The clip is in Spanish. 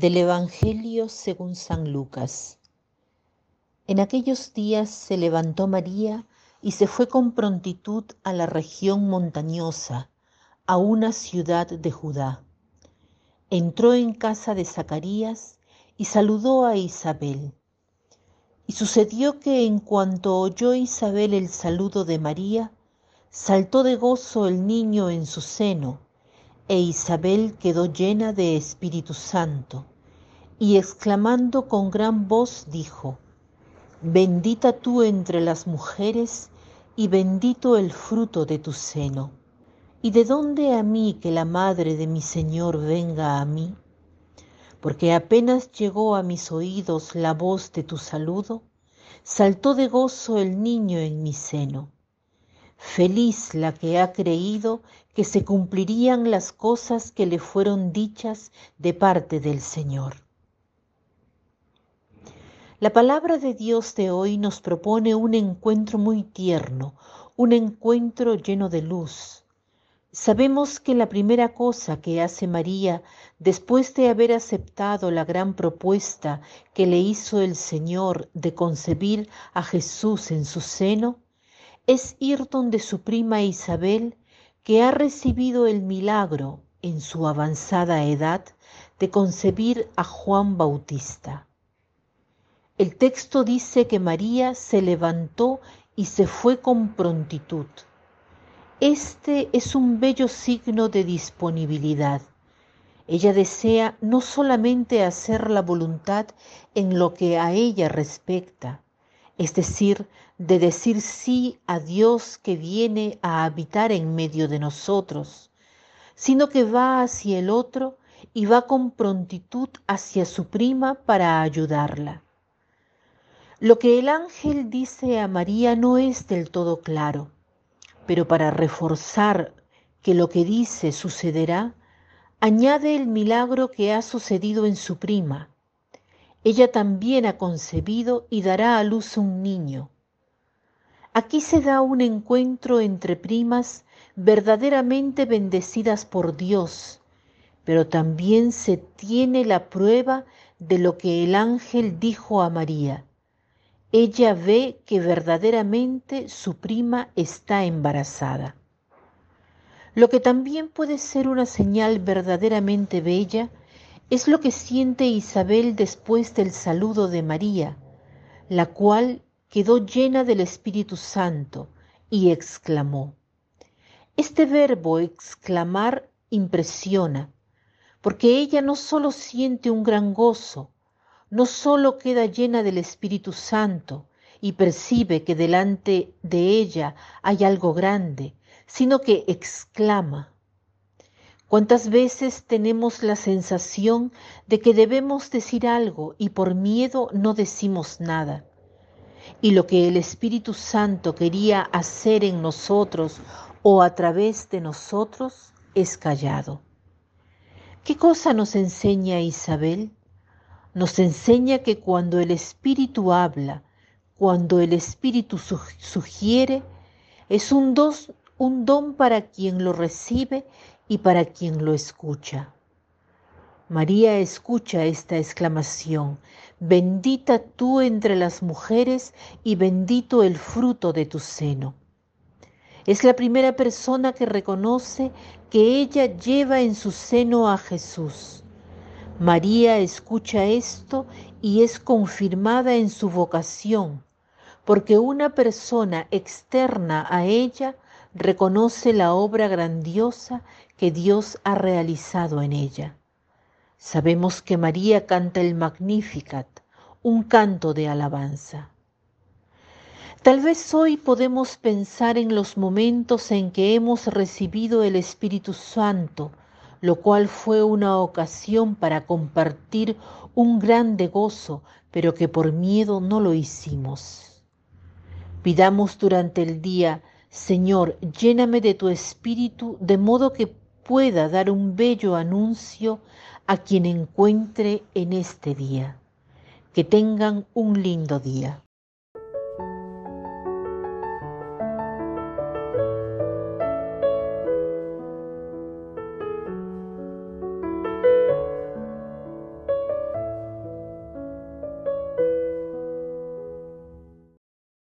Del Evangelio según San Lucas. En aquellos días se levantó María y se fue con prontitud a la región montañosa, a una ciudad de Judá. Entró en casa de Zacarías y saludó a Isabel. Y sucedió que en cuanto oyó Isabel el saludo de María, saltó de gozo el niño en su seno e Isabel quedó llena de Espíritu Santo, y exclamando con gran voz dijo, Bendita tú entre las mujeres, y bendito el fruto de tu seno. ¿Y de dónde a mí que la madre de mi Señor venga a mí? Porque apenas llegó a mis oídos la voz de tu saludo, saltó de gozo el niño en mi seno. Feliz la que ha creído que se cumplirían las cosas que le fueron dichas de parte del Señor. La palabra de Dios de hoy nos propone un encuentro muy tierno, un encuentro lleno de luz. Sabemos que la primera cosa que hace María después de haber aceptado la gran propuesta que le hizo el Señor de concebir a Jesús en su seno es ir donde su prima Isabel, que ha recibido el milagro en su avanzada edad de concebir a Juan Bautista. El texto dice que María se levantó y se fue con prontitud. Este es un bello signo de disponibilidad. Ella desea no solamente hacer la voluntad en lo que a ella respecta, es decir, de decir sí a Dios que viene a habitar en medio de nosotros, sino que va hacia el otro y va con prontitud hacia su prima para ayudarla. Lo que el ángel dice a María no es del todo claro, pero para reforzar que lo que dice sucederá, añade el milagro que ha sucedido en su prima ella también ha concebido y dará a luz un niño. Aquí se da un encuentro entre primas verdaderamente bendecidas por Dios, pero también se tiene la prueba de lo que el ángel dijo a María. Ella ve que verdaderamente su prima está embarazada. Lo que también puede ser una señal verdaderamente bella es lo que siente Isabel después del saludo de María, la cual quedó llena del Espíritu Santo y exclamó. Este verbo exclamar impresiona, porque ella no solo siente un gran gozo, no solo queda llena del Espíritu Santo y percibe que delante de ella hay algo grande, sino que exclama, ¿Cuántas veces tenemos la sensación de que debemos decir algo y por miedo no decimos nada? Y lo que el Espíritu Santo quería hacer en nosotros o a través de nosotros es callado. ¿Qué cosa nos enseña Isabel? Nos enseña que cuando el Espíritu habla, cuando el Espíritu sugiere, es un, un don para quien lo recibe y para quien lo escucha. María escucha esta exclamación, bendita tú entre las mujeres y bendito el fruto de tu seno. Es la primera persona que reconoce que ella lleva en su seno a Jesús. María escucha esto y es confirmada en su vocación, porque una persona externa a ella reconoce la obra grandiosa que Dios ha realizado en ella. Sabemos que María canta el Magnificat, un canto de alabanza. Tal vez hoy podemos pensar en los momentos en que hemos recibido el Espíritu Santo, lo cual fue una ocasión para compartir un grande gozo, pero que por miedo no lo hicimos. Pidamos durante el día Señor, lléname de tu espíritu de modo que pueda dar un bello anuncio a quien encuentre en este día. Que tengan un lindo día.